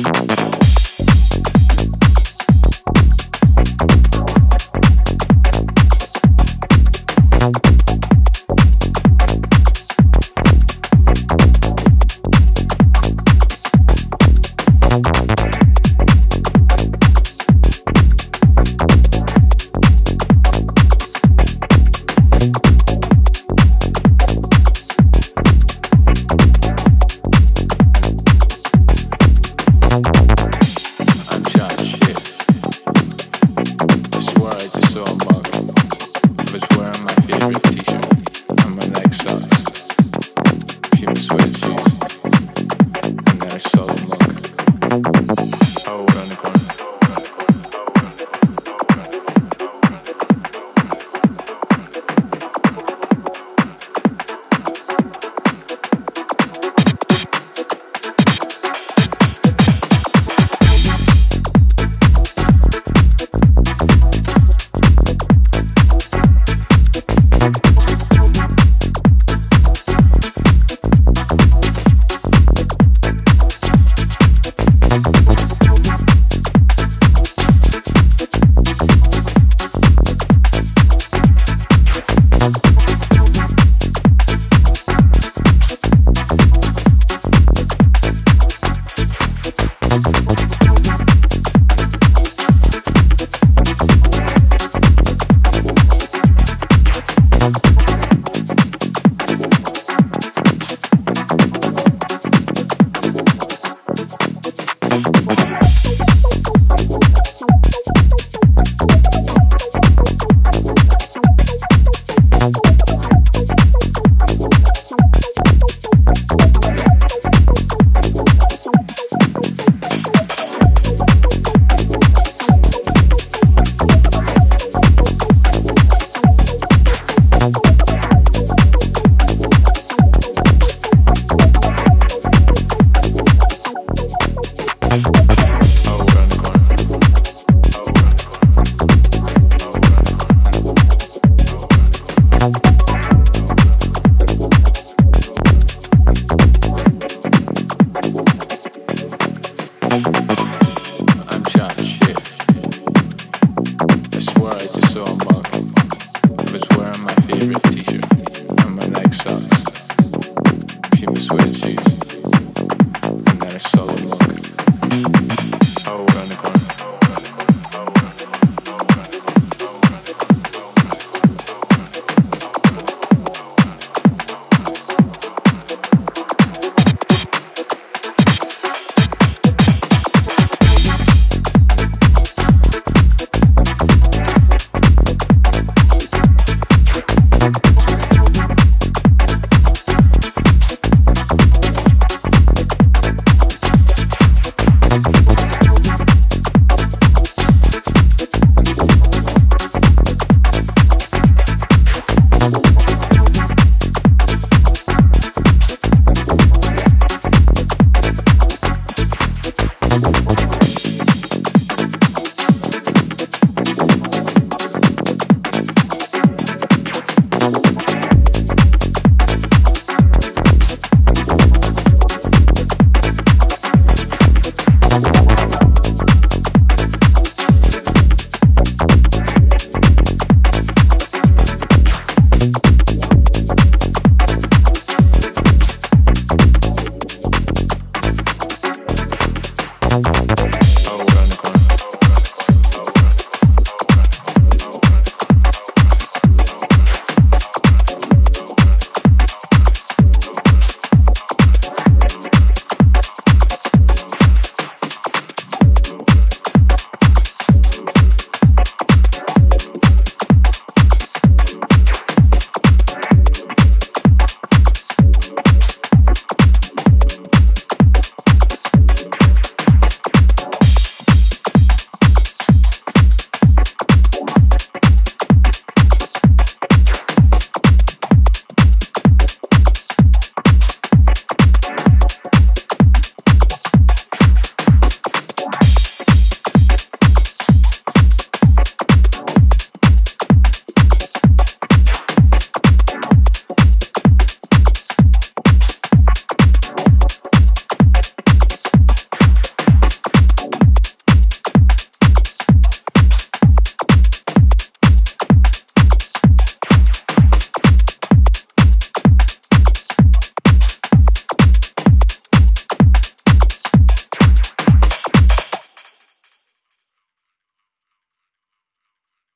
Bye. Solo